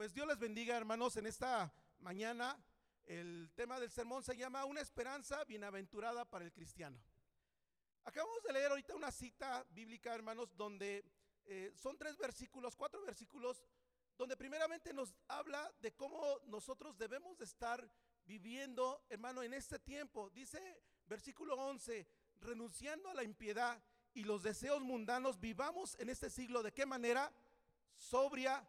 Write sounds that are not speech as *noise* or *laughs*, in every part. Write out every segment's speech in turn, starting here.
Pues Dios les bendiga, hermanos, en esta mañana. El tema del sermón se llama Una esperanza bienaventurada para el cristiano. Acabamos de leer ahorita una cita bíblica, hermanos, donde eh, son tres versículos, cuatro versículos, donde primeramente nos habla de cómo nosotros debemos de estar viviendo, hermano, en este tiempo. Dice versículo 11, renunciando a la impiedad y los deseos mundanos, vivamos en este siglo de qué manera? Sobria,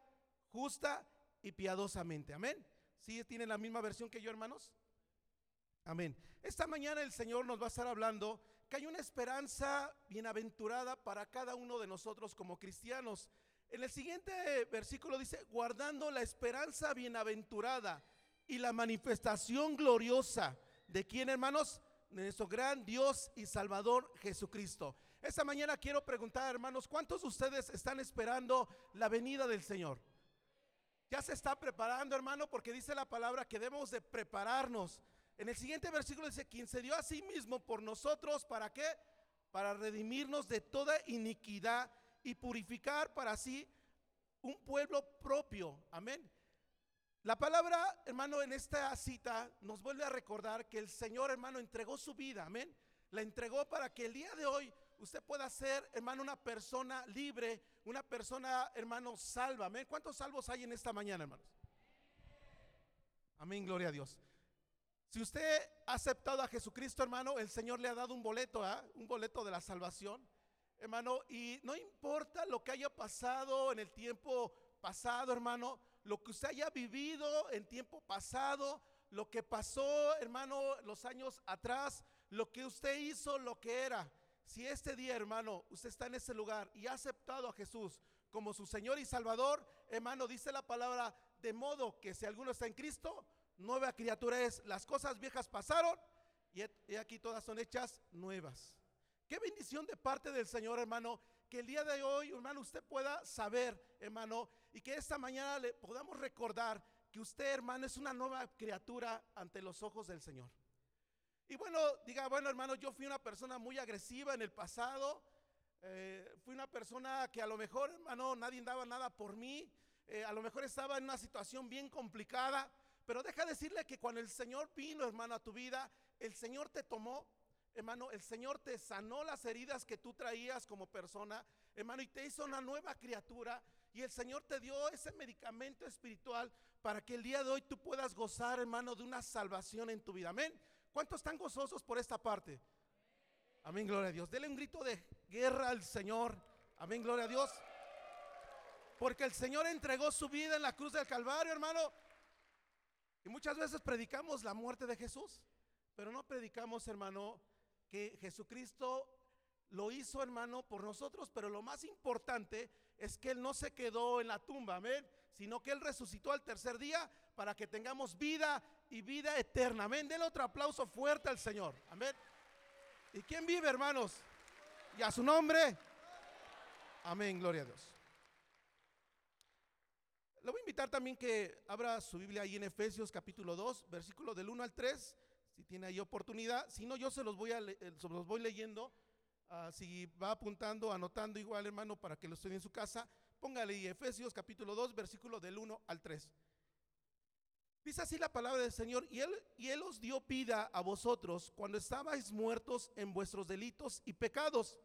justa y piadosamente. Amén. ¿Sí tienen la misma versión que yo, hermanos? Amén. Esta mañana el Señor nos va a estar hablando que hay una esperanza bienaventurada para cada uno de nosotros como cristianos. En el siguiente versículo dice, guardando la esperanza bienaventurada y la manifestación gloriosa de quién, hermanos, de nuestro gran Dios y Salvador Jesucristo. Esta mañana quiero preguntar, hermanos, ¿cuántos de ustedes están esperando la venida del Señor? Ya se está preparando, hermano, porque dice la palabra que debemos de prepararnos. En el siguiente versículo dice, quien se dio a sí mismo por nosotros, ¿para qué? Para redimirnos de toda iniquidad y purificar para sí un pueblo propio. Amén. La palabra, hermano, en esta cita nos vuelve a recordar que el Señor, hermano, entregó su vida. Amén. La entregó para que el día de hoy usted pueda ser, hermano, una persona libre, una persona, hermano, salva. ¿Cuántos salvos hay en esta mañana, hermanos? Amén, gloria a Dios. Si usted ha aceptado a Jesucristo, hermano, el Señor le ha dado un boleto, ¿ah? un boleto de la salvación, hermano, y no importa lo que haya pasado en el tiempo pasado, hermano, lo que usted haya vivido en tiempo pasado, lo que pasó, hermano, los años atrás, lo que usted hizo, lo que era. Si este día, hermano, usted está en ese lugar y ha aceptado a Jesús como su Señor y Salvador, hermano, dice la palabra, de modo que si alguno está en Cristo, nueva criatura es. Las cosas viejas pasaron y, aquí todas son hechas nuevas. Qué bendición de parte del Señor, hermano, que el día de hoy, hermano, usted pueda saber, hermano, y que esta mañana le podamos recordar que usted, hermano, es una nueva criatura ante los ojos del Señor. Y bueno, diga, bueno hermano, yo fui una persona muy agresiva en el pasado, eh, fui una persona que a lo mejor, hermano, nadie daba nada por mí, eh, a lo mejor estaba en una situación bien complicada, pero deja decirle que cuando el Señor vino, hermano, a tu vida, el Señor te tomó, hermano, el Señor te sanó las heridas que tú traías como persona, hermano, y te hizo una nueva criatura. Y el Señor te dio ese medicamento espiritual para que el día de hoy tú puedas gozar, hermano, de una salvación en tu vida. Amén. ¿Cuántos están gozosos por esta parte? Amén, gloria a Dios. Dele un grito de guerra al Señor. Amén, gloria a Dios. Porque el Señor entregó su vida en la cruz del Calvario, hermano. Y muchas veces predicamos la muerte de Jesús, pero no predicamos, hermano, que Jesucristo lo hizo, hermano, por nosotros, pero lo más importante es que Él no se quedó en la tumba, amén, sino que Él resucitó al tercer día para que tengamos vida y vida eterna. Amén. Denle otro aplauso fuerte al Señor. Amén. ¿Y quién vive, hermanos? Y a su nombre. Amén. Gloria a Dios. Le voy a invitar también que abra su Biblia ahí en Efesios capítulo 2, versículo del 1 al 3, si tiene ahí oportunidad. Si no, yo se los voy, a eh, los voy leyendo. Ah, si va apuntando, anotando igual, hermano, para que lo estudie en su casa, póngale ahí Efesios capítulo 2, versículo del 1 al 3. Dice así la palabra del Señor, y él, y él os dio vida a vosotros cuando estabais muertos en vuestros delitos y pecados,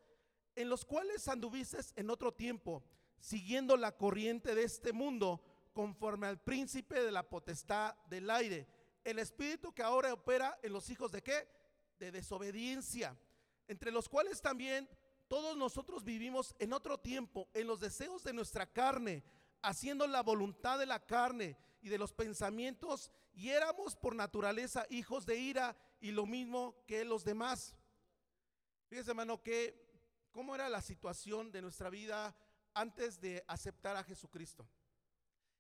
en los cuales anduvisteis en otro tiempo, siguiendo la corriente de este mundo, conforme al príncipe de la potestad del aire, el espíritu que ahora opera en los hijos de qué? De desobediencia, entre los cuales también todos nosotros vivimos en otro tiempo, en los deseos de nuestra carne, haciendo la voluntad de la carne y de los pensamientos, y éramos por naturaleza hijos de ira y lo mismo que los demás. Fíjese, hermano, que cómo era la situación de nuestra vida antes de aceptar a Jesucristo.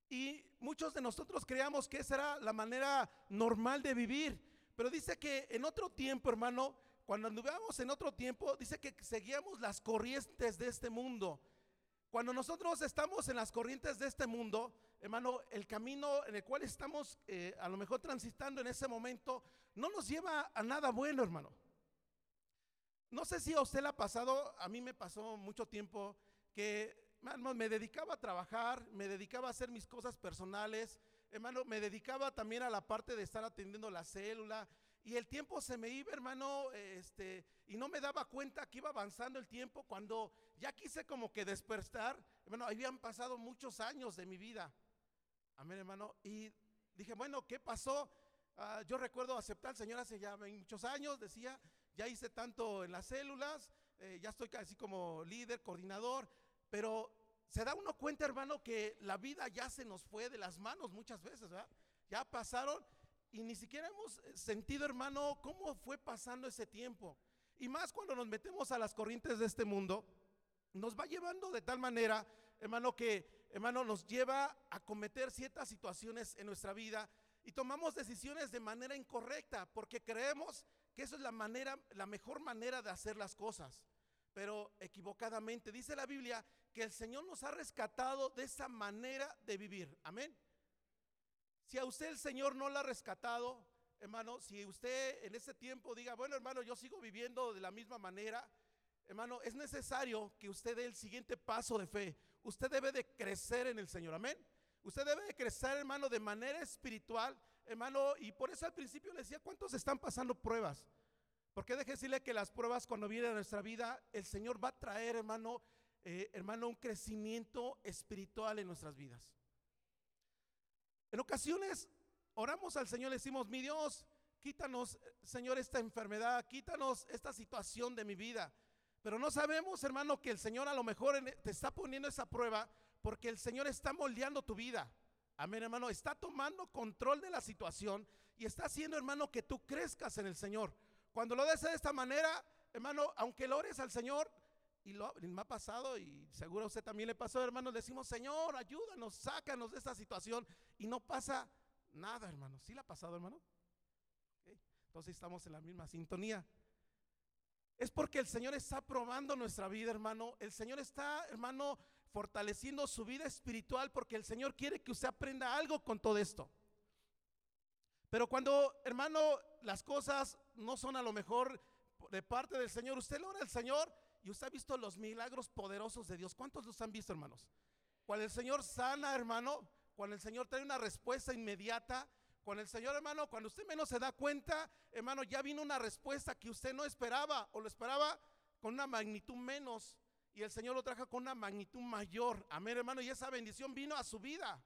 Y muchos de nosotros creíamos que esa era la manera normal de vivir, pero dice que en otro tiempo, hermano, cuando anduvíamos en otro tiempo, dice que seguíamos las corrientes de este mundo. Cuando nosotros estamos en las corrientes de este mundo, hermano, el camino en el cual estamos eh, a lo mejor transitando en ese momento no nos lleva a nada bueno, hermano. No sé si a usted le ha pasado, a mí me pasó mucho tiempo que hermano, me dedicaba a trabajar, me dedicaba a hacer mis cosas personales, hermano, me dedicaba también a la parte de estar atendiendo la célula. Y el tiempo se me iba, hermano, este, y no me daba cuenta que iba avanzando el tiempo cuando ya quise como que despertar. Hermano, habían pasado muchos años de mi vida. Amén, hermano. Y dije, bueno, ¿qué pasó? Ah, yo recuerdo aceptar al Señor hace ya muchos años, decía, ya hice tanto en las células, eh, ya estoy casi como líder, coordinador, pero se da uno cuenta, hermano, que la vida ya se nos fue de las manos muchas veces, ¿verdad? Ya pasaron y ni siquiera hemos eh, sentido, hermano, cómo fue pasando ese tiempo. Y más cuando nos metemos a las corrientes de este mundo, nos va llevando de tal manera, hermano, que, hermano, nos lleva a cometer ciertas situaciones en nuestra vida y tomamos decisiones de manera incorrecta porque creemos que eso es la manera, la mejor manera de hacer las cosas, pero equivocadamente. Dice la Biblia que el Señor nos ha rescatado de esa manera de vivir. Amén. Si a usted el Señor no la ha rescatado, hermano, si usted en ese tiempo diga, bueno, hermano, yo sigo viviendo de la misma manera, hermano, es necesario que usted dé el siguiente paso de fe. Usted debe de crecer en el Señor. Amén. Usted debe de crecer, hermano, de manera espiritual hermano, y por eso al principio le decía, ¿cuántos están pasando pruebas? Porque deje decirle que las pruebas cuando vienen a nuestra vida, el Señor va a traer, hermano, eh, hermano, un crecimiento espiritual en nuestras vidas. En ocasiones oramos al Señor, le decimos, mi Dios, quítanos, Señor, esta enfermedad, quítanos esta situación de mi vida. Pero no sabemos, hermano, que el Señor a lo mejor te está poniendo esa prueba porque el Señor está moldeando tu vida. Amén, hermano. Está tomando control de la situación y está haciendo, hermano, que tú crezcas en el Señor. Cuando lo des de esta manera, hermano, aunque lo ores al Señor, y lo, ha pasado, y seguro a usted también le pasó, hermano, decimos, Señor, ayúdanos, sácanos de esta situación, y no pasa nada, hermano. ¿Sí le ha pasado, hermano? Entonces estamos en la misma sintonía. Es porque el Señor está probando nuestra vida, hermano. El Señor está, hermano, fortaleciendo su vida espiritual porque el Señor quiere que usted aprenda algo con todo esto. Pero cuando, hermano, las cosas no son a lo mejor de parte del Señor, usted le ora al Señor y usted ha visto los milagros poderosos de Dios. ¿Cuántos los han visto, hermanos? Cuando el Señor sana, hermano, cuando el Señor trae una respuesta inmediata, cuando el Señor, hermano, cuando usted menos se da cuenta, hermano, ya vino una respuesta que usted no esperaba o lo esperaba con una magnitud menos y el Señor lo trajo con una magnitud mayor. Amén, hermano, y esa bendición vino a su vida.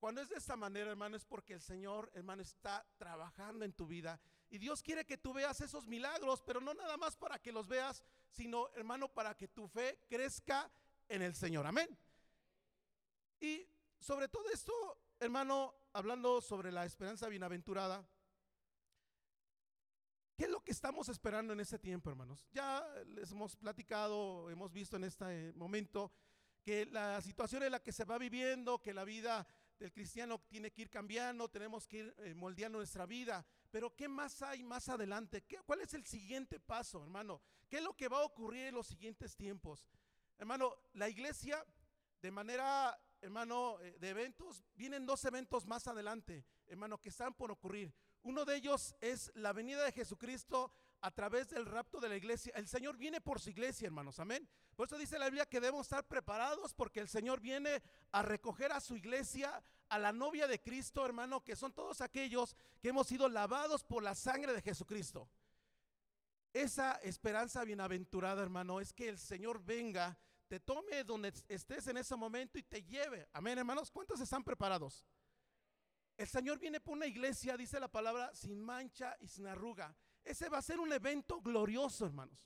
Cuando es de esta manera, hermano, es porque el Señor, hermano, está trabajando en tu vida. Y Dios quiere que tú veas esos milagros, pero no nada más para que los veas, sino, hermano, para que tu fe crezca en el Señor. Amén. Y sobre todo esto, hermano, hablando sobre la esperanza bienaventurada, ¿Qué es lo que estamos esperando en este tiempo, hermanos? Ya les hemos platicado, hemos visto en este momento que la situación en la que se va viviendo, que la vida del cristiano tiene que ir cambiando, tenemos que ir eh, moldeando nuestra vida. Pero ¿qué más hay más adelante? ¿Qué, ¿Cuál es el siguiente paso, hermano? ¿Qué es lo que va a ocurrir en los siguientes tiempos? Hermano, la iglesia, de manera, hermano, eh, de eventos, vienen dos eventos más adelante, hermano, que están por ocurrir. Uno de ellos es la venida de Jesucristo a través del rapto de la iglesia. El Señor viene por su iglesia, hermanos. Amén. Por eso dice la Biblia que debemos estar preparados porque el Señor viene a recoger a su iglesia, a la novia de Cristo, hermano, que son todos aquellos que hemos sido lavados por la sangre de Jesucristo. Esa esperanza bienaventurada, hermano, es que el Señor venga, te tome donde estés en ese momento y te lleve. Amén, hermanos. ¿Cuántos están preparados? El Señor viene por una iglesia, dice la palabra, sin mancha y sin arruga. Ese va a ser un evento glorioso, hermanos.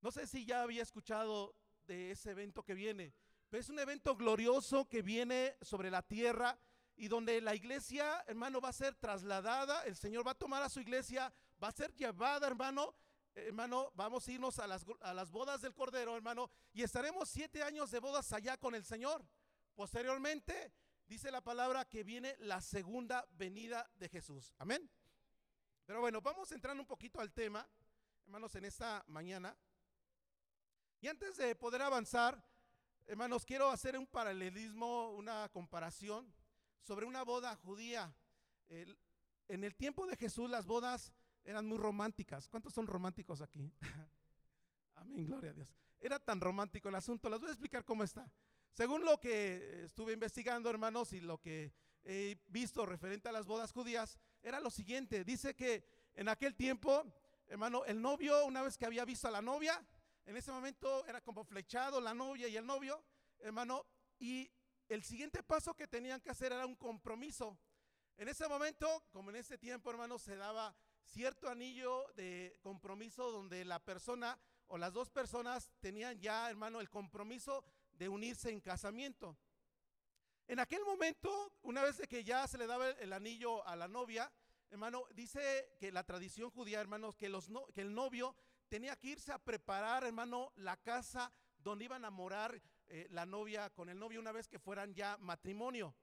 No sé si ya había escuchado de ese evento que viene, pero es un evento glorioso que viene sobre la tierra y donde la iglesia, hermano, va a ser trasladada. El Señor va a tomar a su iglesia, va a ser llevada, hermano. Hermano, vamos a irnos a las, a las bodas del Cordero, hermano, y estaremos siete años de bodas allá con el Señor. Posteriormente, dice la palabra que viene la segunda venida de Jesús. Amén. Pero bueno, vamos entrando un poquito al tema, hermanos, en esta mañana. Y antes de poder avanzar, hermanos, quiero hacer un paralelismo, una comparación sobre una boda judía. en el tiempo de Jesús las bodas eran muy románticas. ¿Cuántos son románticos aquí? *laughs* Amén, gloria a Dios. Era tan romántico el asunto. Les voy a explicar cómo está. Según lo que estuve investigando, hermanos, y lo que he visto referente a las bodas judías, era lo siguiente. Dice que en aquel tiempo, hermano, el novio, una vez que había visto a la novia, en ese momento era como flechado la novia y el novio, hermano, y el siguiente paso que tenían que hacer era un compromiso. En ese momento, como en ese tiempo, hermano, se daba cierto anillo de compromiso donde la persona o las dos personas tenían ya, hermano, el compromiso de unirse en casamiento. En aquel momento, una vez que ya se le daba el, anillo a la novia, hermano, dice que la tradición judía, hermanos, que, el novio tenía que irse a preparar, hermano, la casa donde iban a morar eh, la novia con el novio una vez que fueran ya matrimonio.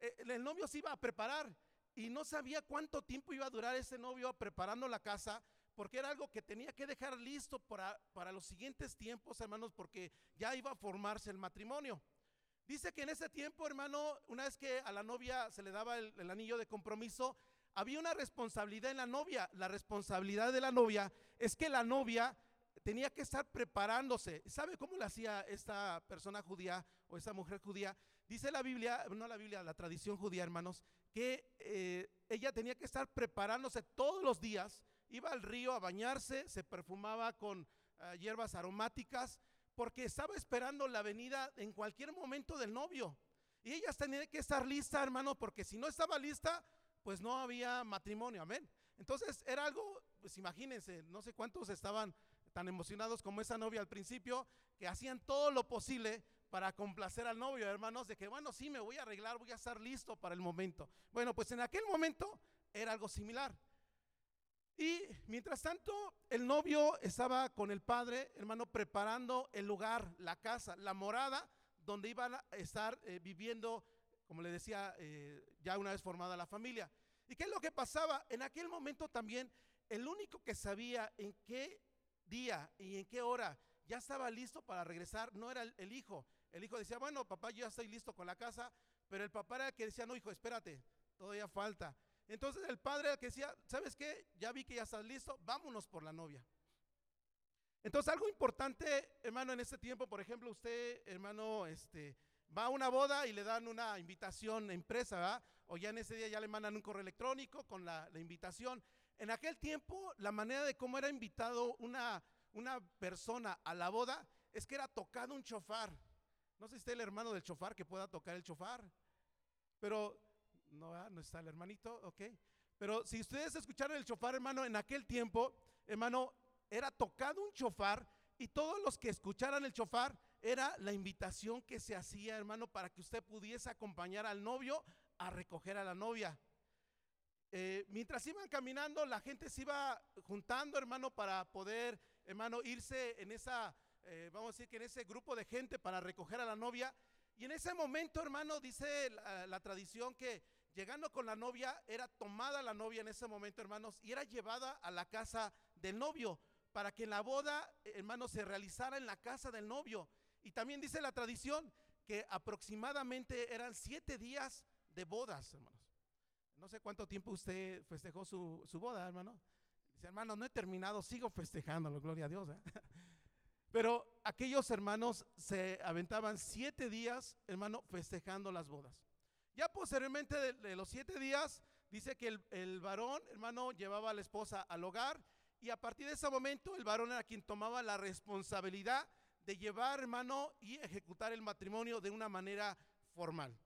Eh, el novio se iba a preparar y no sabía cuánto tiempo iba a durar ese novio preparando la casa, porque era algo que tenía que dejar listo para, para los siguientes tiempos, hermanos, porque ya iba a formarse el matrimonio. Dice que en ese tiempo, hermano, una vez que a la novia se le daba el, anillo de compromiso, había una responsabilidad en la novia. La responsabilidad de la novia es que la novia tenía que estar preparándose. ¿Sabe cómo lo hacía esta persona judía o esta mujer judía? Dice la Biblia, no la Biblia, la tradición judía, hermanos, que eh, ella tenía que estar preparándose todos los días. Iba al río a bañarse, se perfumaba con ah, hierbas aromáticas, porque estaba esperando la venida en cualquier momento del novio. Y ella tenía que estar lista, hermano, porque si no estaba lista, pues no había matrimonio, amén. Entonces era algo, pues imagínense, no sé cuántos estaban tan emocionados como esa novia al principio, que hacían todo lo posible para complacer al novio, hermanos, de que, bueno, sí, me voy a arreglar, voy a estar listo para el momento. Bueno, pues en aquel momento era algo similar. Y mientras tanto, el novio estaba con el padre, hermano, preparando el lugar, la casa, la morada, donde iban a estar eh, viviendo, como le decía, eh, ya una vez formada la familia. ¿Y qué es lo que pasaba? En aquel momento también, el único que sabía en qué día y en qué hora ya estaba listo para regresar no era el, hijo. El hijo decía, bueno, papá, yo ya estoy listo con la casa, pero el papá era el que decía, no, hijo, espérate, todavía falta. Entonces el padre que decía, ¿sabes qué? Ya vi que ya estás listo, vámonos por la novia. Entonces algo importante, hermano, en este tiempo, por ejemplo, usted, hermano, este, va a una boda y le dan una invitación impresa, ¿verdad? O ya en ese día ya le mandan un correo electrónico con la, invitación. En aquel tiempo, la manera de cómo era invitado una, una persona a la boda es que era tocado un chofar. No sé si está el hermano del chofar que pueda tocar el chofar, pero no, ah, no está el hermanito, ok. Pero si ustedes escucharon el chofar, hermano, en aquel tiempo, hermano, era tocado un chofar y todos los que escucharan el chofar era la invitación que se hacía, hermano, para que usted pudiese acompañar al novio a recoger a la novia. Eh, mientras iban caminando, la gente se iba juntando, hermano, para poder, hermano, irse en esa, eh, vamos a decir que en ese grupo de gente para recoger a la novia. Y en ese momento, hermano, dice la tradición que llegando con la novia, era tomada la novia en ese momento, hermanos, y era llevada a la casa del novio, para que la boda, hermanos, se realizara en la casa del novio. Y también dice la tradición que aproximadamente eran siete días de bodas, hermanos. No sé cuánto tiempo usted festejó su, boda, hermano. Dice, hermano, no he terminado, sigo festejándolo, gloria a Dios. ¿eh? *laughs* Pero aquellos hermanos se aventaban siete días, hermano, festejando las bodas. Ya posteriormente de, los siete días, dice que el, varón, hermano, llevaba a la esposa al hogar y a partir de ese momento el varón era quien tomaba la responsabilidad de llevar, hermano, y ejecutar el matrimonio de una manera formal.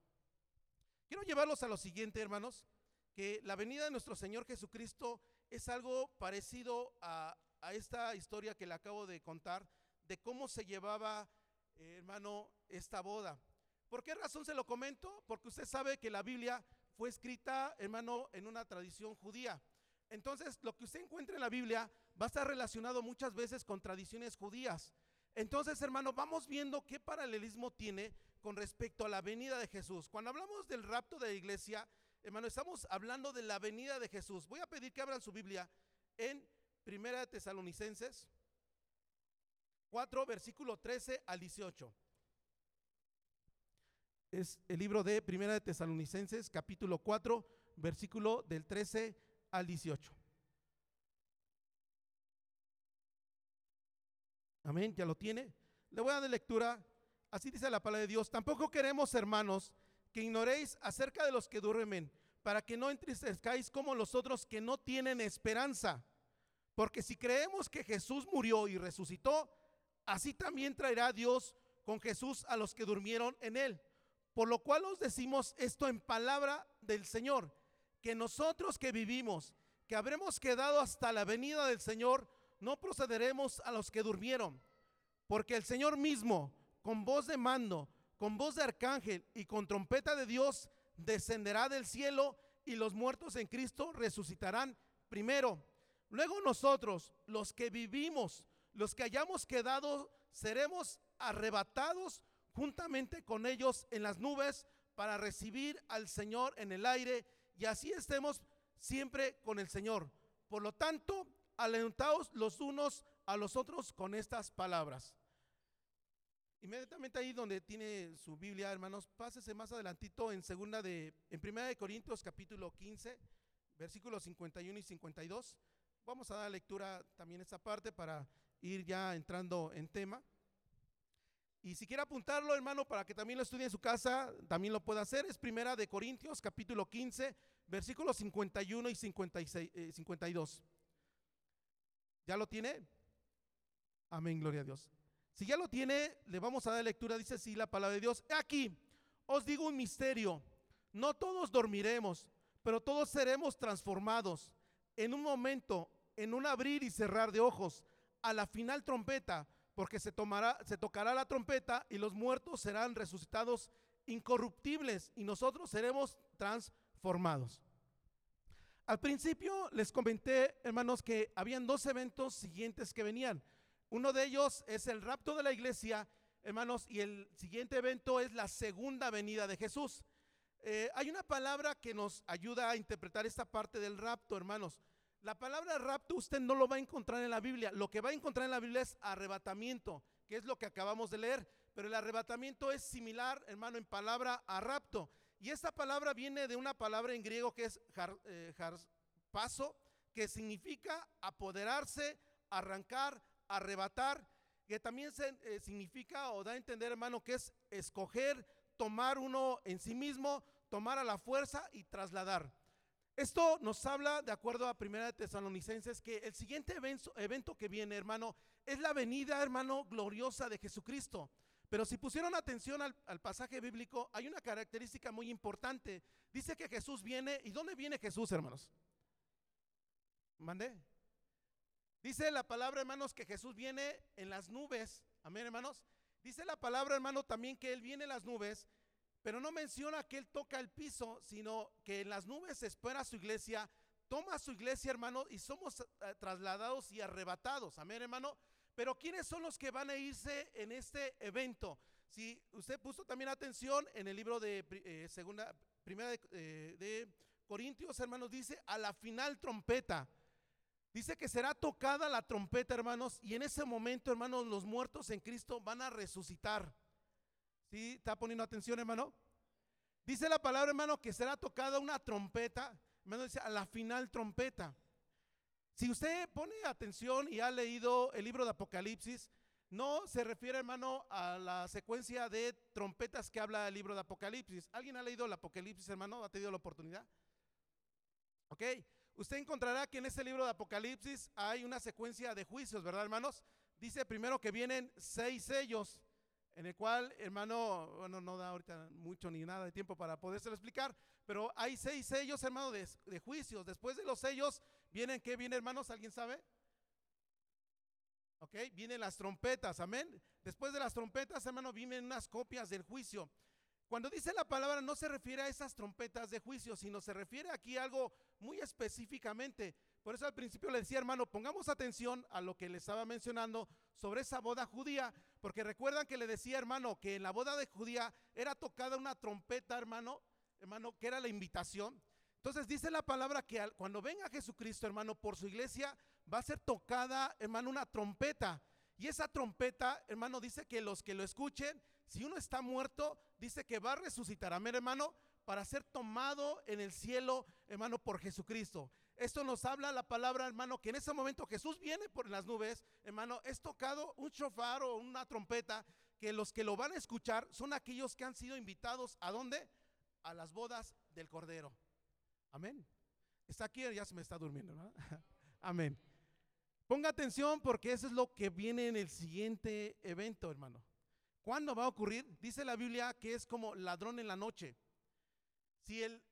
Quiero llevarlos a lo siguiente, hermanos, que la venida de nuestro Señor Jesucristo es algo parecido a, esta historia que le acabo de contar, de cómo se llevaba, eh, hermano, esta boda. ¿Por qué razón se lo comento? Porque usted sabe que la Biblia fue escrita, hermano, en una tradición judía. Entonces, lo que usted encuentra en la Biblia va a estar relacionado muchas veces con tradiciones judías. Entonces, hermano, vamos viendo qué paralelismo tiene con respecto a la venida de Jesús. Cuando hablamos del rapto de la iglesia, hermano, estamos hablando de la venida de Jesús. Voy a pedir que abran su Biblia en Primera de Tesalonicenses 4, versículo 13 al 18 es el libro de Primera de Tesalonicenses, capítulo 4, versículo del 13 al 18. Amén, ya lo tiene. Le voy a dar lectura. Así dice la palabra de Dios. Tampoco queremos, hermanos, que ignoréis acerca de los que duermen, para que no entristezcáis como los otros que no tienen esperanza. Porque si creemos que Jesús murió y resucitó, así también traerá Dios con Jesús a los que durmieron en él. Por lo cual os decimos esto en palabra del Señor, que nosotros que vivimos, que habremos quedado hasta la venida del Señor, no procederemos a los que durmieron, porque el Señor mismo, con voz de mando, con voz de arcángel y con trompeta de Dios, descenderá del cielo y los muertos en Cristo resucitarán primero. Luego nosotros, los que vivimos, los que hayamos quedado, seremos arrebatados juntamente con ellos en las nubes para recibir al Señor en el aire y así estemos siempre con el Señor. Por lo tanto, alentaos los unos a los otros con estas palabras. Inmediatamente ahí donde tiene su Biblia, hermanos, pásese más adelantito en segunda de en Primera de Corintios capítulo 15, versículos 51 y 52. Vamos a dar lectura también esta parte para ir ya entrando en tema. Y si quiere apuntarlo, hermano, para que también lo estudie en su casa, también lo puede hacer. Es Primera de Corintios capítulo 15, versículos 51 y 56, 52. Eh, ¿Ya lo tiene? Amén, gloria a Dios. Si ya lo tiene, le vamos a dar lectura, dice así la palabra de Dios. Aquí os digo un misterio, no todos dormiremos, pero todos seremos transformados en un momento, en un abrir y cerrar de ojos, a la final trompeta, porque se, se tocará la trompeta y los muertos serán resucitados incorruptibles y nosotros seremos transformados. Al principio les comenté, hermanos, que habían dos eventos siguientes que venían. Uno de ellos es el rapto de la iglesia, hermanos, y el siguiente evento es la segunda venida de Jesús. Eh, hay una palabra que nos ayuda a interpretar esta parte del rapto, hermanos. La palabra rapto usted no lo va a encontrar en la Biblia. Lo que va a encontrar en la Biblia es arrebatamiento, que es lo que acabamos de leer. Pero el arrebatamiento es similar, hermano, en palabra a rapto. Y esta palabra viene de una palabra en griego que es eh, paso, que significa apoderarse, arrancar, arrebatar, que también eh, significa o da a entender, hermano, que es escoger, tomar uno en sí mismo, tomar a la fuerza y trasladar. Esto nos habla, de acuerdo a Primera de Tesalonicenses, que el siguiente evento, que viene, hermano, es la venida, hermano, gloriosa de Jesucristo. Pero si pusieron atención al, al, pasaje bíblico, hay una característica muy importante. Dice que Jesús viene. ¿Y dónde viene Jesús, hermanos? ¿Mandé? Dice la palabra, hermanos, que Jesús viene en las nubes. Amén, hermanos. Dice la palabra, hermano, también que Él viene en las nubes, pero no menciona que Él toca el piso, sino que en las nubes espera su iglesia, toma su iglesia, hermano, y somos eh, trasladados y arrebatados. Amén, hermano. Pero ¿quiénes son los que van a irse en este evento? Si usted puso también atención en el libro de eh, segunda, primera de, eh, de Corintios, hermanos, dice a la final trompeta. Dice que será tocada la trompeta, hermanos, y en ese momento, hermanos, los muertos en Cristo van a resucitar. ¿Sí? ¿Está poniendo atención, hermano? Dice la palabra, hermano, que será tocada una trompeta. Hermano, dice a la final trompeta. Si usted pone atención y ha leído el libro de Apocalipsis, no se refiere, hermano, a la secuencia de trompetas que habla el libro de Apocalipsis. ¿Alguien ha leído el Apocalipsis, hermano? ¿Ha tenido la oportunidad? ¿Ok? Usted encontrará que en este libro de Apocalipsis hay una secuencia de juicios, ¿verdad, hermanos? Dice primero que vienen seis sellos, en el cual, hermano, bueno, no da ahorita mucho ni nada de tiempo para podérselo explicar, pero hay seis sellos, hermano, de, juicios. Después de los sellos, vienen, ¿qué viene, hermanos? ¿Alguien sabe? Ok, vienen las trompetas, amén. Después de las trompetas, hermano, vienen unas copias del juicio. Cuando dice la palabra no se refiere a esas trompetas de juicio, sino se refiere aquí a algo muy específicamente. Por eso al principio le decía, hermano, pongamos atención a lo que le estaba mencionando sobre esa boda judía, porque recuerdan que le decía, hermano, que en la boda de judía era tocada una trompeta, hermano, hermano, que era la invitación. Entonces dice la palabra que cuando venga Jesucristo, hermano, por su iglesia, va a ser tocada, hermano, una trompeta. Y esa trompeta, hermano, dice que los que lo escuchen si uno está muerto, dice que va a resucitar, amén hermano, para ser tomado en el cielo, hermano, por Jesucristo. Esto nos habla la palabra, hermano, que en ese momento Jesús viene por las nubes, hermano, es tocado un chofar o una trompeta, que los que lo van a escuchar son aquellos que han sido invitados a dónde? A las bodas del Cordero. Amén. Está aquí, ya se me está durmiendo, ¿no? *laughs* Amén. Ponga atención porque eso es lo que viene en el siguiente evento, hermano. ¿Cuándo va a ocurrir? Dice la Biblia que es como ladrón en la noche. Si el,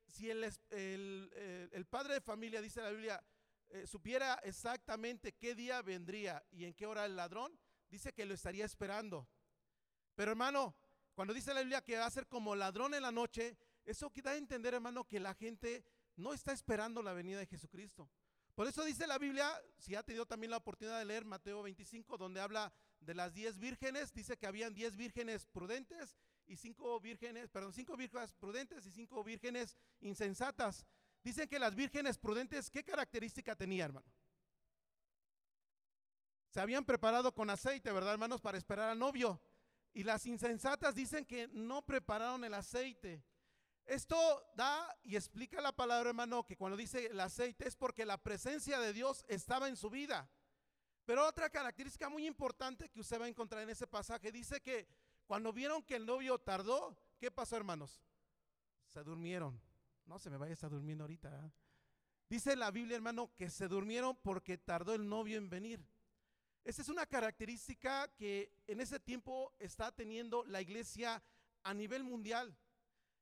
el, padre de familia, dice la Biblia, eh, supiera exactamente qué día vendría y en qué hora el ladrón, dice que lo estaría esperando. Pero hermano, cuando dice la Biblia que va a ser como ladrón en la noche, eso da a entender, hermano, que la gente no está esperando la venida de Jesucristo. Por eso dice la Biblia, si ha tenido también la oportunidad de leer Mateo 25, donde habla de las diez vírgenes, dice que habían diez vírgenes prudentes y cinco vírgenes, perdón, cinco vírgenes prudentes y cinco vírgenes insensatas. Dicen que las vírgenes prudentes, ¿qué característica tenía, hermano? Se habían preparado con aceite, ¿verdad, hermanos? Para esperar al novio. Y las insensatas dicen que no prepararon el aceite. Esto da y explica la palabra, hermano, que cuando dice el aceite es porque la presencia de Dios estaba en su vida. Pero otra característica muy importante que usted va a encontrar en ese pasaje dice que cuando vieron que el novio tardó, ¿qué pasó, hermanos? Se durmieron. No se me vaya a estar durmiendo ahorita. ¿eh? Dice la Biblia, hermano, que se durmieron porque tardó el novio en venir. Esa es una característica que en ese tiempo está teniendo la iglesia a nivel mundial.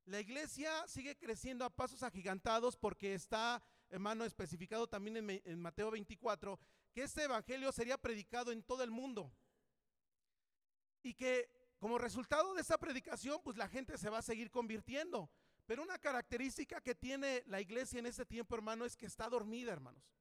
La iglesia sigue creciendo a pasos agigantados porque está, hermano, especificado también en, Mateo 24, que este evangelio sería predicado en todo el mundo. Y que como resultado de esa predicación, pues la gente se va a seguir convirtiendo. Pero una característica que tiene la iglesia en este tiempo, hermano, es que está dormida, hermanos.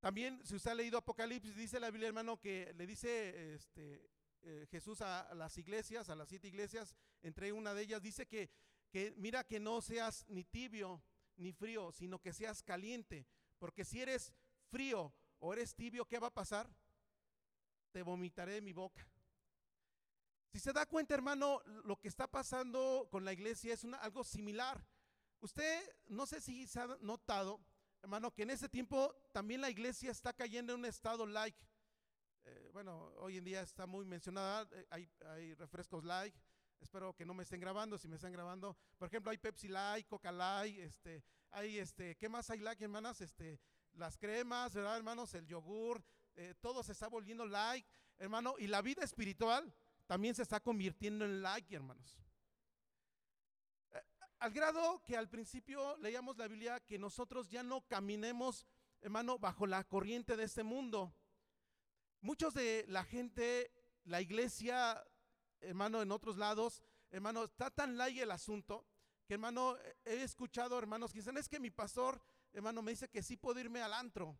También, si usted ha leído Apocalipsis, dice la Biblia, hermano, que le dice este, eh, Jesús a, las iglesias, a las siete iglesias, entre una de ellas, dice que, que mira que no seas ni tibio ni frío, sino que seas caliente, porque si eres frío o eres tibio, ¿qué va a pasar? Te vomitaré de mi boca. Si se da cuenta, hermano, lo que está pasando con la iglesia es algo similar. Usted, no sé si se ha notado, hermano, que en ese tiempo también la iglesia está cayendo en un estado like. Eh, bueno, hoy en día está muy mencionada, eh, hay, refrescos light, espero que no me estén grabando, si me están grabando, por ejemplo, hay Pepsi Light, Coca Light, este, hay este, ¿qué más hay light, hermanas? Este, las cremas, ¿verdad, hermanos? El yogur, eh, todo se está volviendo light, hermano, y la vida espiritual también se está convirtiendo en like, hermanos. Al grado que al principio leíamos la Biblia que nosotros ya no caminemos, hermano, bajo la corriente de este mundo, Muchos de la gente, la iglesia, hermano, en otros lados, hermano, está tan light el asunto que, hermano, he escuchado hermanos que dicen, es que mi pastor, hermano, me dice que sí puedo irme al antro,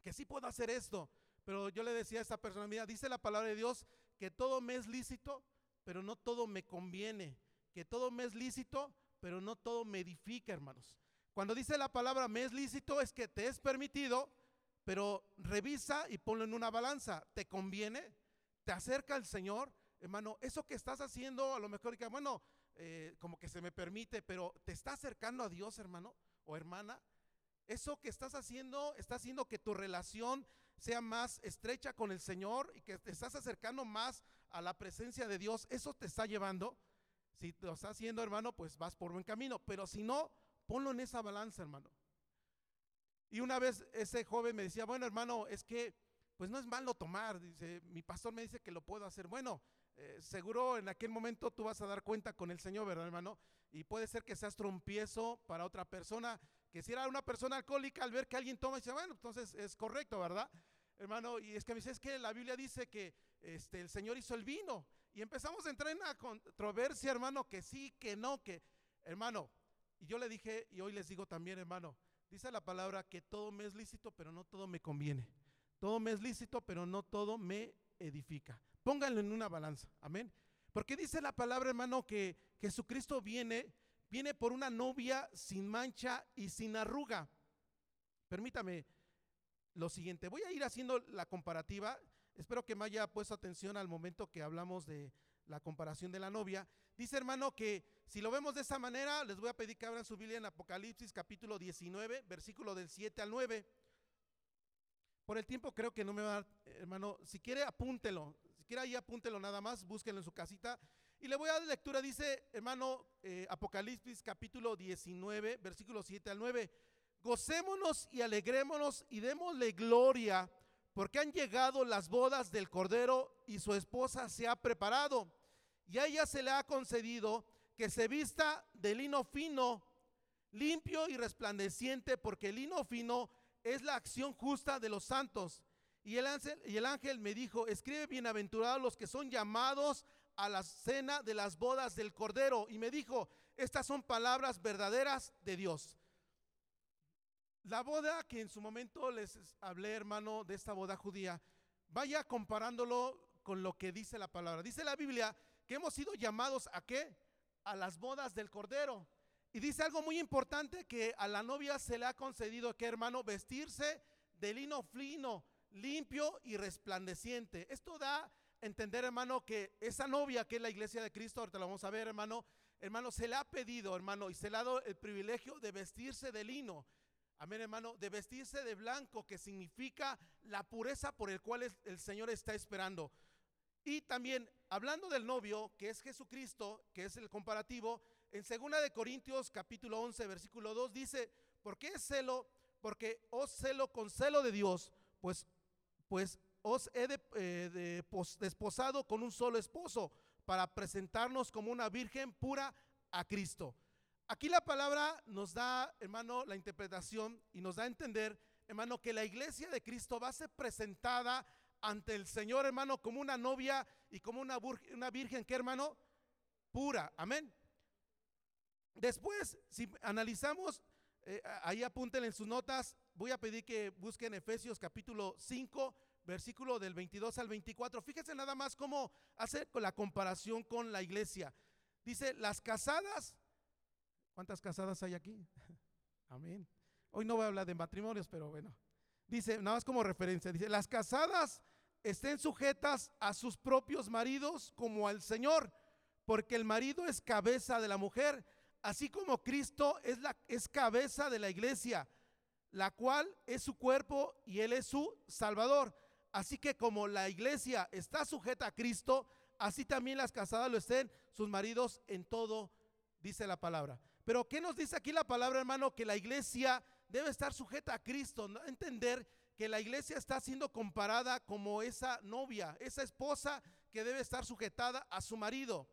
que sí puedo hacer esto. Pero yo le decía a esta persona, mira, dice la palabra de Dios que todo me es lícito, pero no todo me conviene, que todo me es lícito, pero no todo me edifica, hermanos. Cuando dice la palabra me es lícito es que te es permitido, pero revisa y ponlo en una balanza. ¿Te conviene? ¿Te acerca al Señor? Hermano, eso que estás haciendo, a lo mejor que, bueno, eh, como que se me permite, pero ¿te está acercando a Dios, hermano o hermana? Eso que estás haciendo está haciendo que tu relación sea más estrecha con el Señor y que te estás acercando más a la presencia de Dios. Eso te está llevando. Si lo estás haciendo, hermano, pues vas por buen camino. Pero si no, ponlo en esa balanza, hermano. Y una vez ese joven me decía, bueno hermano, es que pues no es malo tomar, dice, mi pastor me dice que lo puedo hacer. Bueno, eh, seguro en aquel momento tú vas a dar cuenta con el Señor, ¿verdad hermano? Y puede ser que seas trompiezo para otra persona, que si era una persona alcohólica al ver que alguien toma, dice, bueno, entonces es correcto, ¿verdad? Hermano, y es que me dice, es que la Biblia dice que este, el Señor hizo el vino. Y empezamos a entrar en una controversia, hermano, que sí, que no, que, hermano, y yo le dije, y hoy les digo también, hermano, Dice la palabra que todo me es lícito, pero no todo me conviene. Todo me es lícito, pero no todo me edifica. Pónganlo en una balanza. Amén. Porque dice la palabra, hermano, que Jesucristo viene, viene por una novia sin mancha y sin arruga. Permítame lo siguiente. Voy a ir haciendo la comparativa. Espero que me haya puesto atención al momento que hablamos de la comparación de la novia. Dice, hermano, que si lo vemos de esa manera, les voy a pedir que abran su Biblia en Apocalipsis capítulo 19, versículo del 7 al 9. Por el tiempo creo que no me va a hermano, si quiere apúntelo, si quiere ahí apúntelo nada más, búsquenlo en su casita. Y le voy a dar lectura, dice hermano eh, Apocalipsis capítulo 19, versículo 7 al 9. Gocémonos y alegrémonos y démosle gloria porque han llegado las bodas del Cordero y su esposa se ha preparado. Y a ella se le ha concedido que se vista de lino fino, limpio y resplandeciente, porque el lino fino es la acción justa de los santos. Y el ángel, y el ángel me dijo, escribe bienaventurados los que son llamados a la cena de las bodas del Cordero. Y me dijo, estas son palabras verdaderas de Dios. La boda que en su momento les hablé, hermano, de esta boda judía, vaya comparándolo con lo que dice la palabra. Dice la Biblia que hemos sido llamados a qué? A las bodas del Cordero. Y dice algo muy importante que a la novia se le ha concedido que, hermano, vestirse de lino fino, limpio y resplandeciente. Esto da a entender, hermano, que esa novia que es la iglesia de Cristo, ahorita lo vamos a ver, hermano, hermano, se le ha pedido, hermano, y se le ha dado el privilegio de vestirse de lino. Amén, hermano, de vestirse de blanco, que significa la pureza por el cual el Señor está esperando. Y también, hablando del novio, que es Jesucristo, que es el comparativo, en 2 de Corintios capítulo 11, versículo 2 dice, ¿por qué celo? Porque os celo con celo de Dios, pues, pues os he eh, desposado con un solo esposo para presentarnos como una virgen pura a Cristo. Aquí la palabra nos da, hermano, la interpretación y nos da a entender, hermano, que la iglesia de Cristo va a ser presentada ante el Señor, hermano, como una novia y como una, virgen, que hermano, pura. Amén. Después, si analizamos, eh, ahí apúntenle en sus notas, voy a pedir que busquen Efesios capítulo 5, versículo del 22 al 24. Fíjense nada más cómo hace la comparación con la iglesia. Dice, las casadas ¿Cuántas casadas hay aquí? *laughs* Amén. Hoy no voy a hablar de matrimonios, pero bueno. Dice, nada más como referencia, dice, las casadas estén sujetas a sus propios maridos como al Señor, porque el marido es cabeza de la mujer, así como Cristo es, la, es cabeza de la iglesia, la cual es su cuerpo y Él es su Salvador. Así que como la iglesia está sujeta a Cristo, así también las casadas lo estén sus maridos en todo, dice la palabra. Pero ¿qué nos dice aquí la palabra, hermano? Que la iglesia debe estar sujeta a Cristo, ¿no? entender que la iglesia está siendo comparada como esa novia, esa esposa que debe estar sujetada a su marido.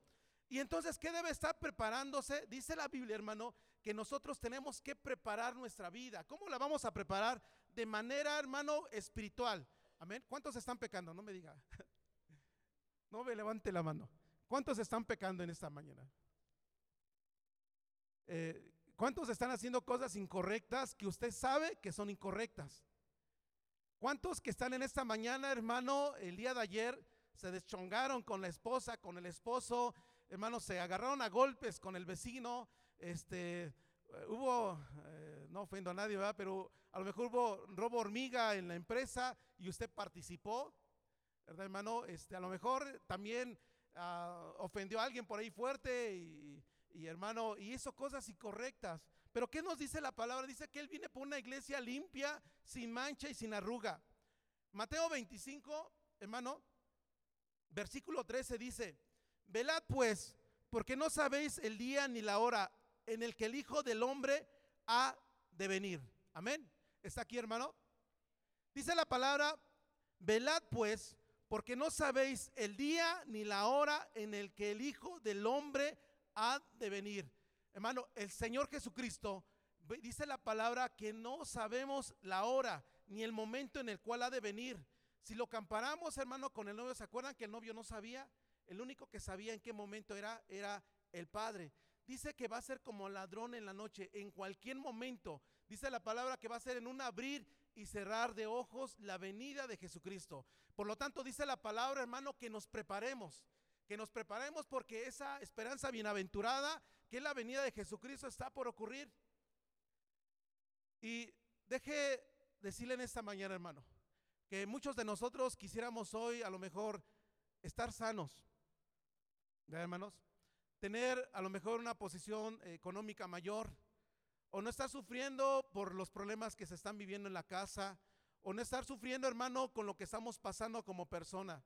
Y entonces, ¿qué debe estar preparándose? Dice la Biblia, hermano, que nosotros tenemos que preparar nuestra vida. ¿Cómo la vamos a preparar? De manera, hermano, espiritual. Amén. ¿Cuántos están pecando? No me diga. *laughs* No me levante la mano. ¿Cuántos están pecando en esta mañana? Eh, ¿Cuántos están haciendo cosas incorrectas que usted sabe que son incorrectas? ¿Cuántos que están en esta mañana, hermano, el día de ayer se deschongaron con la esposa, con el esposo, hermano, se agarraron a golpes con el vecino, este, eh, hubo, eh, no ofendo a nadie, ¿verdad? pero a lo mejor hubo robo hormiga en la empresa y usted participó, ¿verdad, hermano? Este, a lo mejor también ah, ofendió a alguien por ahí fuerte y y hermano, y hizo cosas incorrectas. Pero ¿qué nos dice la palabra? Dice que Él viene por una iglesia limpia, sin mancha y sin arruga. Mateo 25, hermano, versículo 13 dice, velad pues, porque no sabéis el día ni la hora en el que el Hijo del Hombre ha de venir. Amén. ¿Está aquí, hermano? Dice la palabra, velad pues, porque no sabéis el día ni la hora en el que el Hijo del Hombre ha de venir. Hermano, el Señor Jesucristo dice la palabra que no sabemos la hora ni el momento en el cual ha de venir. Si lo comparamos, hermano, con el novio, ¿se acuerdan que el novio no sabía? El único que sabía en qué momento era era el padre. Dice que va a ser como ladrón en la noche, en cualquier momento. Dice la palabra que va a ser en un abrir y cerrar de ojos la venida de Jesucristo. Por lo tanto, dice la palabra, hermano, que nos preparemos que nos preparemos porque esa esperanza bienaventurada, que es la venida de Jesucristo, está por ocurrir. Y deje decirle en esta mañana, hermano, que muchos de nosotros quisiéramos hoy a lo mejor estar sanos. ¿Verdad, hermanos? tener a lo mejor una posición económica mayor, o no estar sufriendo por los problemas que se están viviendo en la casa, o no estar sufriendo, hermano, con lo que estamos pasando como persona.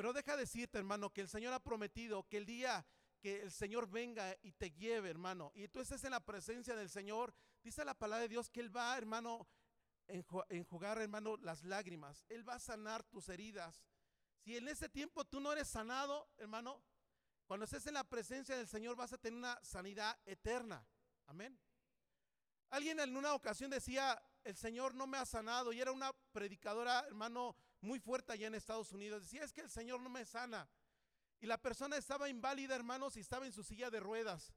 Pero deja decirte, hermano, que el Señor ha prometido que el día que el Señor venga y te lleve, hermano, y tú estés en la presencia del Señor, dice la palabra de Dios que Él va, hermano, enjugar, hermano, las lágrimas. Él va a sanar tus heridas. Si en ese tiempo tú no eres sanado, hermano, cuando estés en la presencia del Señor vas a tener una sanidad eterna. Amén. Alguien en una ocasión decía, el Señor no me ha sanado y era una predicadora, hermano, muy fuerte allá en Estados Unidos. Decía, es que el Señor no me sana. Y la persona estaba inválida, hermanos, y estaba en su silla de ruedas.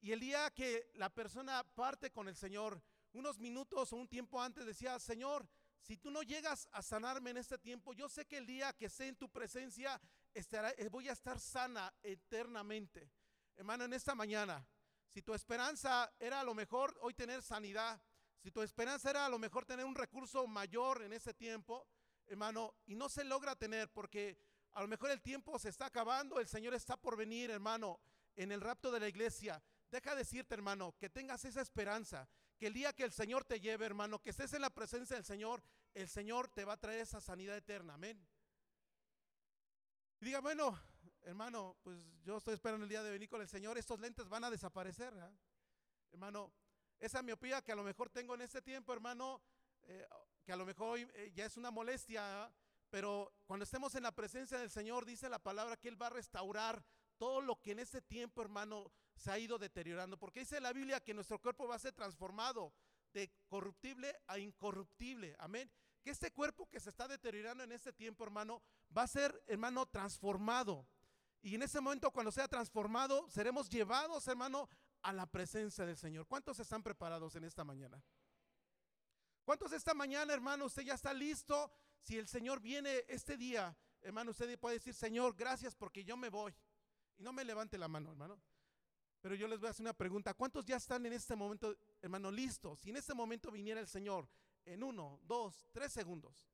Y el día que la persona parte con el Señor, unos minutos o un tiempo antes decía, Señor, si tú no llegas a sanarme en este tiempo, yo sé que el día que esté en tu presencia estará, eh, voy a estar sana eternamente. Hermano, en esta mañana, si tu esperanza era a lo mejor hoy tener sanidad, si tu esperanza era a lo mejor tener un recurso mayor en ese tiempo, hermano, y no se logra tener porque a lo mejor el tiempo se está acabando, el Señor está por venir, hermano, en el rapto de la iglesia. Deja decirte, hermano, que tengas esa esperanza, que el día que el Señor te lleve, hermano, que estés en la presencia del Señor, el Señor te va a traer esa sanidad eterna. Amén. Y diga, bueno, hermano, pues yo estoy esperando el día de venir con el Señor, estos lentes van a desaparecer. Hermano, esa miopía que a lo mejor tengo en este tiempo, hermano, eh, que a lo mejor eh, ya es una molestia, pero cuando estemos en la presencia del Señor, dice la palabra que Él va a restaurar todo lo que en este tiempo, hermano, se ha ido deteriorando. Porque dice la Biblia que nuestro cuerpo va a ser transformado de corruptible a incorruptible. Amén. Que este cuerpo que se está deteriorando en este tiempo, hermano, va a ser, hermano, transformado. Y en ese momento, cuando sea transformado, seremos llevados, hermano, a la presencia del Señor. ¿Cuántos están preparados en esta mañana? ¿Cuántos esta mañana, hermano, usted ya está listo? Si el Señor viene este día, hermano, usted puede decir, Señor, gracias porque yo me voy. Y no me levante la mano, hermano. Pero yo les voy a hacer una pregunta. ¿Cuántos ya están en este momento, hermano, listos? Si en este momento viniera el Señor, en uno, dos, tres segundos,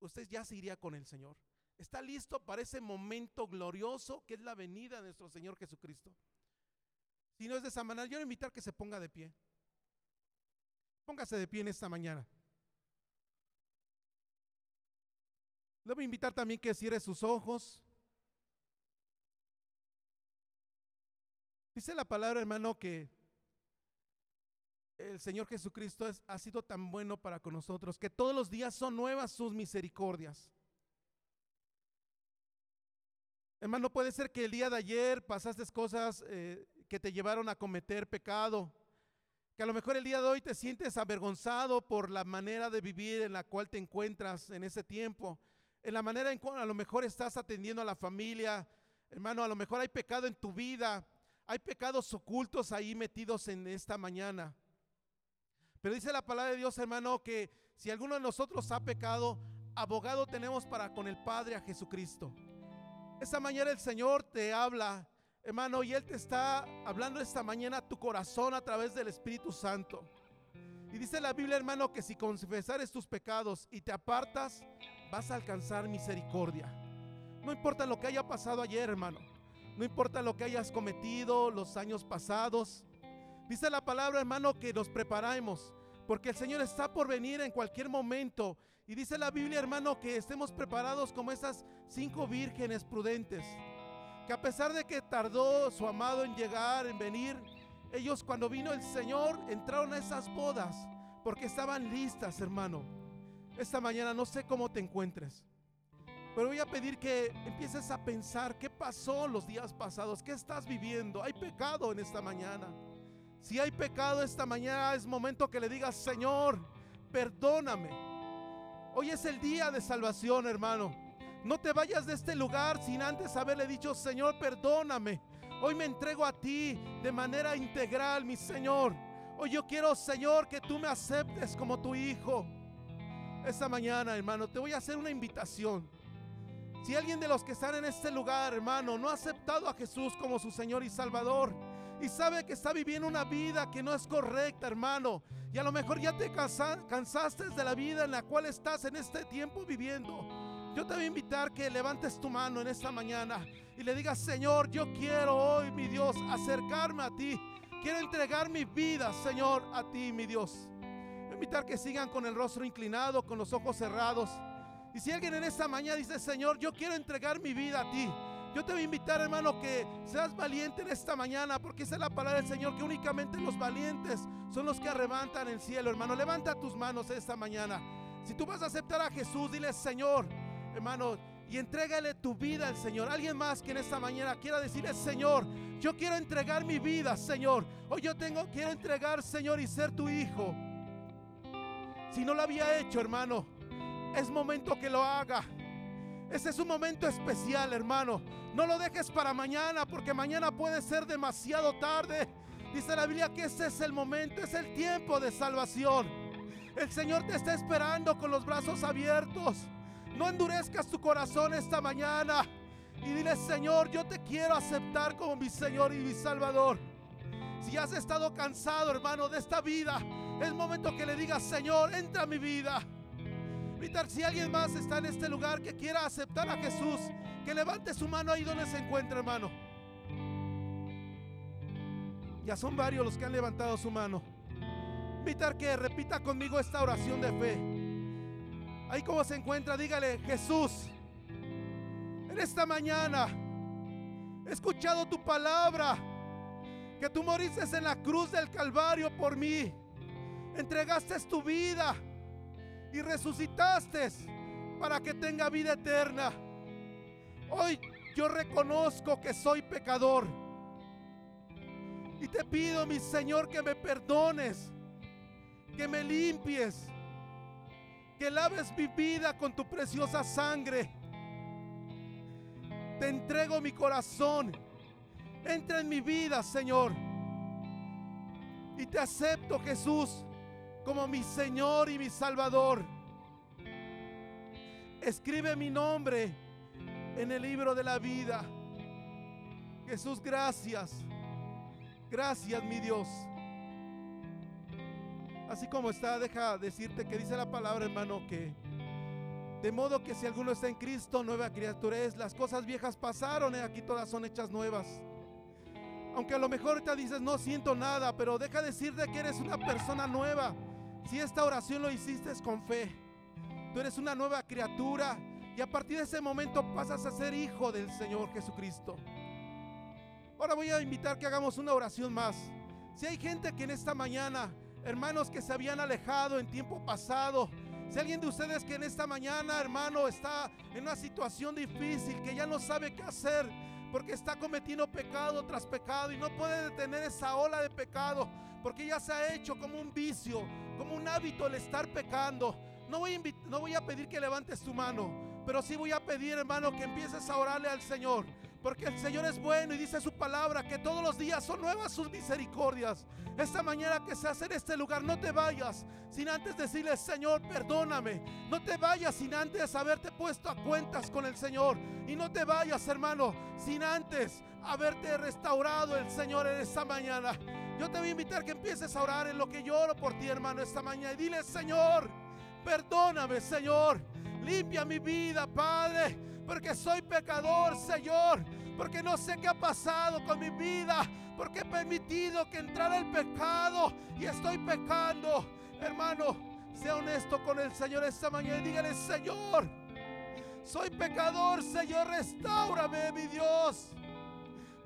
usted ya se iría con el Señor. ¿Está listo para ese momento glorioso que es la venida de nuestro Señor Jesucristo? Si no es de esa manera, yo le invitar que se ponga de pie. Póngase de pie en esta mañana. Le voy a invitar también que cierre sus ojos. Dice la palabra, hermano, que el Señor Jesucristo ha sido tan bueno para con nosotros, que todos los días son nuevas sus misericordias. Hermano, puede ser que el día de ayer pasaste cosas eh, que te llevaron a cometer pecado, que a lo mejor el día de hoy te sientes avergonzado por la manera de vivir en la cual te encuentras en ese tiempo, en la manera en cual a lo mejor estás atendiendo a la familia, hermano, a lo mejor hay pecado en tu vida, hay pecados ocultos ahí metidos en esta mañana. Pero dice la palabra de Dios, hermano, que si alguno de nosotros ha pecado, abogado tenemos para con el Padre a Jesucristo. Esta mañana el Señor te habla, hermano, y Él te está hablando esta mañana tu corazón a través del Espíritu Santo. Y dice la Biblia, hermano, que si confesares tus pecados y te apartas, vas a alcanzar misericordia. No importa lo que haya pasado ayer, hermano. No importa lo que hayas cometido los años pasados. Dice la palabra, hermano, que nos preparemos, porque el Señor está por venir en cualquier momento. Y dice la Biblia, hermano, que estemos preparados como esas cinco vírgenes prudentes, que a pesar de que tardó su amado en llegar, en venir, ellos cuando vino el Señor entraron a esas bodas, porque estaban listas, hermano. Esta mañana no sé cómo te encuentres. Pero voy a pedir que empieces a pensar qué pasó los días pasados, qué estás viviendo. Hay pecado en esta mañana. Si hay pecado esta mañana, es momento que le digas, Señor, perdóname. Hoy es el día de salvación, hermano. No te vayas de este lugar sin antes haberle dicho, Señor, perdóname. Hoy me entrego a ti de manera integral, mi Señor. Hoy yo quiero, Señor, que tú me aceptes como tu hijo. Esta mañana, hermano, te voy a hacer una invitación. Si alguien de los que están en este lugar, hermano, no ha aceptado a Jesús como su Señor y Salvador y sabe que está viviendo una vida que no es correcta, hermano, y a lo mejor ya te cansaste de la vida en la cual estás en este tiempo viviendo, Yo te voy a invitar que levantes tu mano en esta mañana y le digas, Señor, yo quiero hoy, mi Dios, acercarme a ti. Quiero entregar mi vida, Señor, a ti, mi Dios. Voy a invitar que sigan con el rostro inclinado, con los ojos cerrados. Y si alguien en esta mañana dice, Señor, yo quiero entregar mi vida a ti. Yo te voy a invitar, hermano, que seas valiente en esta mañana, porque esa es la palabra del Señor, que únicamente los valientes son los que arrebatan el cielo, hermano. Levanta tus manos esta mañana. Si tú vas a aceptar a Jesús, dile, Señor, hermano, y entrégale tu vida al Señor. Alguien más que en esta mañana quiera decirle, Señor, yo quiero entregar mi vida, Señor. Hoy yo tengo, quiero entregar, Señor, y ser tu hijo. Si no lo había hecho, hermano, es momento que lo haga. Ese es un momento especial, hermano. No lo dejes para mañana, porque mañana puede ser demasiado tarde. Dice la Biblia que ese es el momento, es el tiempo de salvación. El Señor te está esperando con los brazos abiertos. No endurezcas tu corazón esta mañana. Y dile, Señor, yo te quiero aceptar como mi Señor y mi Salvador. Si has estado cansado, hermano, de esta vida, es momento que le digas, Señor, entra a mi vida. Si alguien más está en este lugar que quiera aceptar a Jesús, que levante su mano ahí donde se encuentra, hermano. Ya son varios los que han levantado su mano. Invitar que repita conmigo esta oración de fe. Ahí como se encuentra, dígale, Jesús, en esta mañana he escuchado tu palabra, que tú moriste en la cruz del Calvario por mí. Entregaste tu vida y resucitaste para que tenga vida eterna. Hoy yo reconozco que soy pecador. Y te pido, mi Señor, que me perdones, que me limpies, que laves mi vida con tu preciosa sangre. Te entrego mi corazón. Entra en mi vida, Señor. Y te acepto, Jesús, como mi Señor y mi Salvador. Escribe mi nombre en el libro de la vida. Jesús, gracias. Gracias, mi Dios. Así como está, deja decirte que dice la palabra, hermano, que de modo que si alguno está en Cristo, nueva criatura es. Las cosas viejas pasaron, eh, aquí todas son hechas nuevas. Aunque a lo mejor te dices, no siento nada, pero deja decirte que eres una persona nueva si esta oración lo hiciste con fe, tú eres una nueva criatura y a partir de ese momento pasas a ser hijo del Señor Jesucristo. Ahora voy a invitar que hagamos una oración más. Si hay gente que en esta mañana, hermanos que se habían alejado en tiempo pasado, si alguien de ustedes que en esta mañana, hermano, está en una situación difícil, que ya no sabe qué hacer, porque está cometiendo pecado tras pecado y no puede detener esa ola de pecado, porque ya se ha hecho como un vicio, como un hábito el estar pecando. No voy, a no voy a pedir que levantes tu mano, pero sí voy a pedir, hermano, que empieces a orarle al Señor. Porque el Señor es bueno y dice su palabra que todos los días son nuevas sus misericordias. Esta mañana que se hace en este lugar, no te vayas sin antes decirle, Señor, perdóname. No te vayas sin antes haberte puesto a cuentas con el Señor. Y no te vayas, hermano, sin antes haberte restaurado el Señor en esta mañana. Yo te voy a invitar que empieces a orar en lo que lloro por ti, hermano, esta mañana. Y dile, Señor, perdóname, Señor. Limpia mi vida, Padre, porque soy pecador, Señor. Porque no sé qué ha pasado con mi vida. Porque he permitido que entrara el pecado y estoy pecando. Hermano, sea honesto con el Señor esta mañana y dígale, Señor, soy pecador, Señor, restaurame, mi Dios.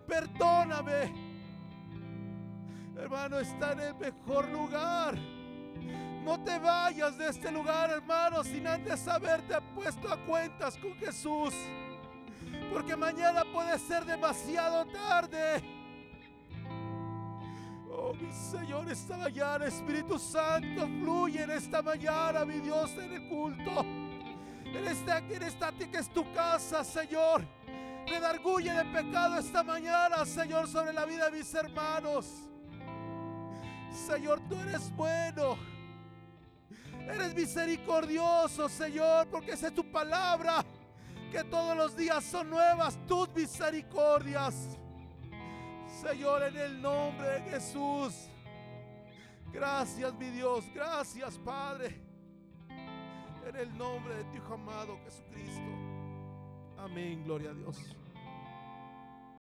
Perdóname. Hermano, está en el mejor lugar. No te vayas de este lugar, hermano, sin antes haberte puesto a cuentas con Jesús. Porque mañana puede ser demasiado tarde. Oh, mi Señor, esta mañana, Espíritu Santo, fluye en esta mañana, mi Dios, en el culto. En esta, en esta que es tu casa, Señor. Redarguye de pecado esta mañana, Señor, sobre la vida de mis hermanos. Señor, tú eres bueno. Eres misericordioso, Señor, porque esa es tu palabra. Que todos los días son nuevas tus misericordias. Señor, en el nombre de Jesús. Gracias, mi Dios. Gracias, Padre. En el nombre de tu Hijo amado Jesucristo. Amén, gloria a Dios.